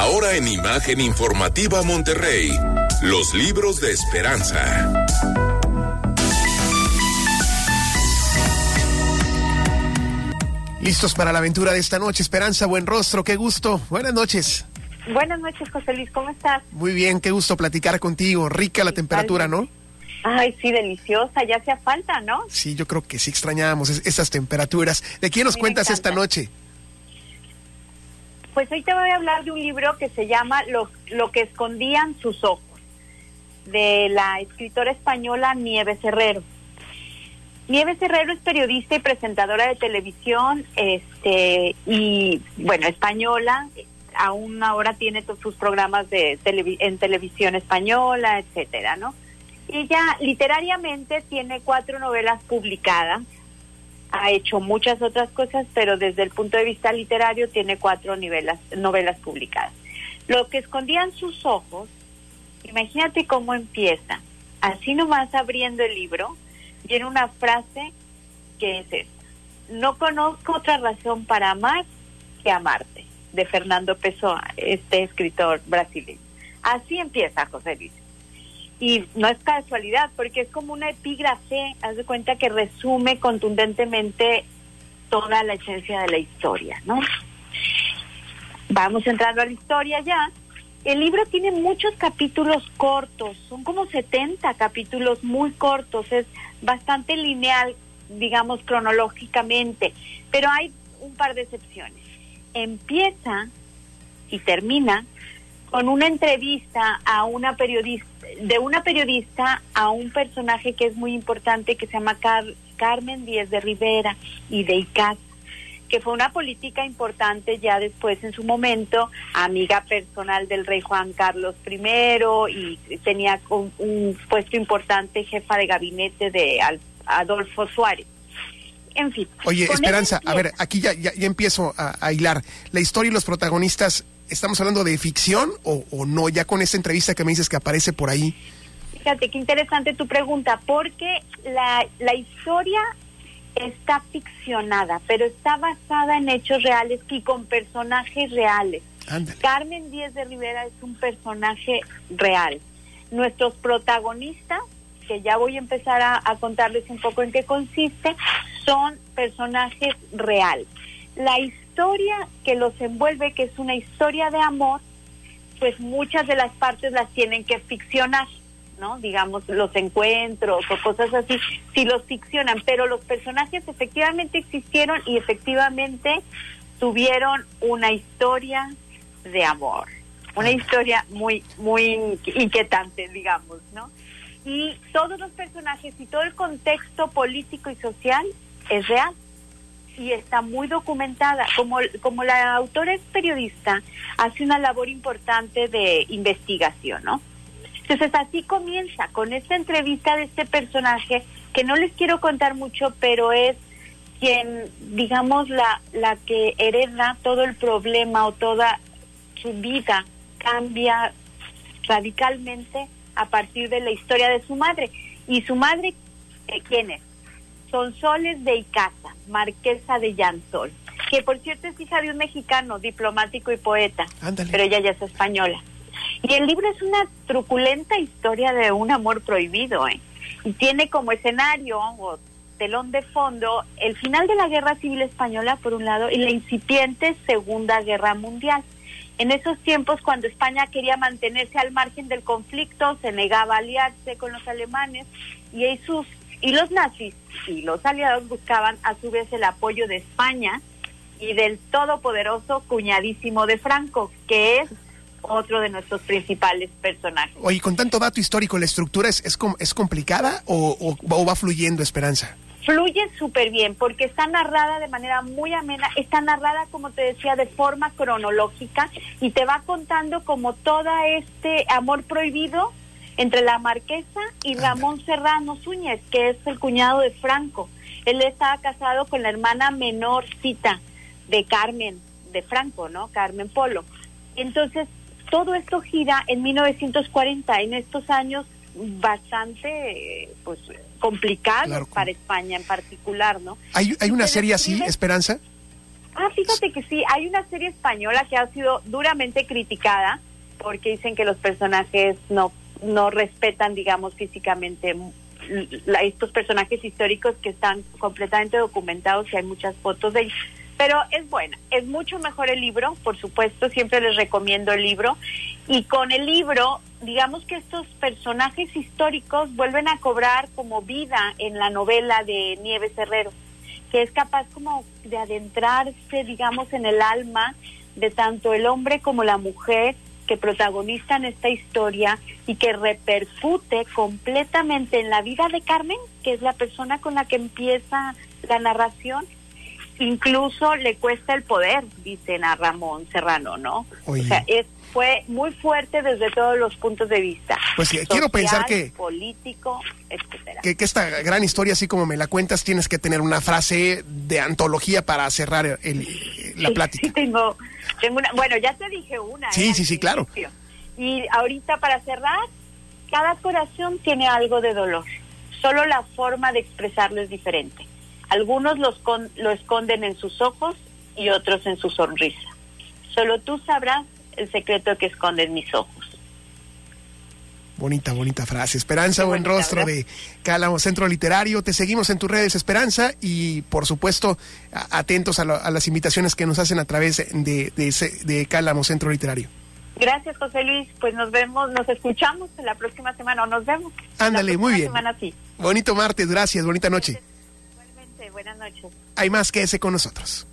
Ahora en Imagen Informativa Monterrey, los libros de esperanza. Listos para la aventura de esta noche. Esperanza, buen rostro, qué gusto. Buenas noches. Buenas noches, José Luis, ¿cómo estás? Muy bien, qué gusto platicar contigo. Rica la temperatura, ¿no? Ay, sí, deliciosa, ya hacía falta, ¿no? Sí, yo creo que sí extrañábamos esas temperaturas. ¿De quién nos cuentas esta noche? Pues hoy te voy a hablar de un libro que se llama Lo, Lo que escondían sus ojos, de la escritora española Nieves Herrero. Nieves Herrero es periodista y presentadora de televisión, este y bueno, española. Aún ahora tiene todos sus programas de en televisión española, etcétera, ¿no? Ella literariamente tiene cuatro novelas publicadas. Ha hecho muchas otras cosas, pero desde el punto de vista literario tiene cuatro novelas, publicadas. Lo que escondían sus ojos, imagínate cómo empieza. Así nomás abriendo el libro, tiene una frase que es esta. No conozco otra razón para amar que amarte, de Fernando Pessoa, este escritor brasileño. Así empieza José Luis. Y no es casualidad, porque es como una epígrafe, haz de cuenta que resume contundentemente toda la esencia de la historia, ¿no? Vamos entrando a la historia ya. El libro tiene muchos capítulos cortos, son como 70 capítulos muy cortos, es bastante lineal, digamos, cronológicamente, pero hay un par de excepciones. Empieza y termina con una entrevista a una periodista, de una periodista a un personaje que es muy importante que se llama Carmen Díez de Rivera y de Icaz que fue una política importante ya después en su momento, amiga personal del rey Juan Carlos I y tenía un, puesto importante jefa de gabinete de Adolfo Suárez. En fin. Oye, Esperanza, a ver, aquí ya, ya, empiezo a, hilar. La historia y los protagonistas, ¿estamos hablando de ficción o, o no? Ya con esta entrevista que me dices que aparece por ahí. Fíjate, qué interesante tu pregunta, porque la, la historia está ficcionada, pero está basada en hechos reales y con personajes reales. Carmen Díez de Rivera es un personaje real. Nuestros protagonistas, que ya voy a empezar a, contarles un poco en qué consiste, son personajes reales. La historia que los envuelve, que es una historia de amor, pues muchas de las partes las tienen que ficcionar. ¿no? Digamos, los encuentros o cosas así, si los ficcionan, pero los personajes efectivamente existieron y efectivamente tuvieron una historia de amor, una historia muy, muy inquietante, digamos, ¿no? Y todos los personajes y todo el contexto político y social es real y está muy documentada. Como, como la autora es periodista, hace una labor importante de investigación, ¿no? Entonces así comienza con esta entrevista de este personaje que no les quiero contar mucho, pero es quien, digamos, la, la que hereda todo el problema o toda su vida cambia radicalmente a partir de la historia de su madre. ¿Y su madre eh, quién es? Son Soles de Icaza, marquesa de Llansol, que por cierto es hija de un mexicano, diplomático y poeta, pero ella ya es española. Y el libro es una truculenta historia de un amor prohibido, ¿eh? Y tiene como escenario o telón de fondo el final de la Guerra Civil Española, por un lado, y la incipiente Segunda Guerra Mundial. En esos tiempos, cuando España quería mantenerse al margen del conflicto, se negaba a aliarse con los alemanes y, sus, y los nazis y los aliados buscaban a su vez el apoyo de España y del todopoderoso cuñadísimo de Franco, que es otro de nuestros principales personajes. Oye, con tanto dato histórico, ¿la estructura es, es, es complicada o, o, va fluyendo, Esperanza? Fluye súper bien porque está narrada de manera muy amena, está narrada, como te decía, de forma cronológica y te va contando como todo este amor prohibido entre la marquesa y Ramón Serrano Zúñez, que es el cuñado de Franco. Él estaba casado con la hermana menorcita de Carmen, de Franco, ¿no? Carmen Polo. Entonces, todo esto gira en 1940, en estos años bastante pues complicados para España en particular, ¿no? ¿Hay, hay una serie así, Esperanza? Ah, fíjate que sí, hay una serie española que ha sido duramente criticada porque dicen que los personajes no no respetan, digamos, físicamente estos personajes históricos que están completamente documentados y hay muchas fotos de ellos. Pero es buena, es mucho mejor el libro, por supuesto, siempre les recomiendo el libro. Y con el libro, digamos que estos personajes históricos vuelven a cobrar como vida en la novela de Nieves Herrero, que es capaz como de adentrarse, digamos, en el alma de tanto el hombre como la mujer que protagonizan esta historia y que repercute completamente en la vida de Carmen, que es la persona con la que empieza la narración. Incluso le cuesta el poder, dicen a Ramón Serrano, ¿no? O sea, es, fue muy fuerte desde todos los puntos de vista. Pues quiero pensar que... Político, etcétera. Que, que, esta gran historia, así como me la cuentas, tienes que tener una frase de antología para cerrar el, la plática. Sí, tengo tengo una, bueno, ya te dije una. Sí, ¿eh? sí, sí, claro. Y ahorita para cerrar, cada corazón tiene algo de dolor. Solo la forma de expresarlo es diferente. Algunos los lo esconden en sus ojos y otros en su sonrisa. Solo tú sabrás el secreto que esconden mis ojos. Bonita, bonita frase. Esperanza, buen rostro de Cálamo Centro Literario. Te seguimos en tus redes, Esperanza, y por supuesto, atentos a, las invitaciones que nos hacen a través de, de, de Cálamo Centro Literario. Gracias, José Luis. Pues nos vemos, nos escuchamos la próxima semana o nos vemos. Ándale, muy bien. Bonito martes, gracias, bonita noche. Igualmente, buenas noches. Hay más que ese con nosotros.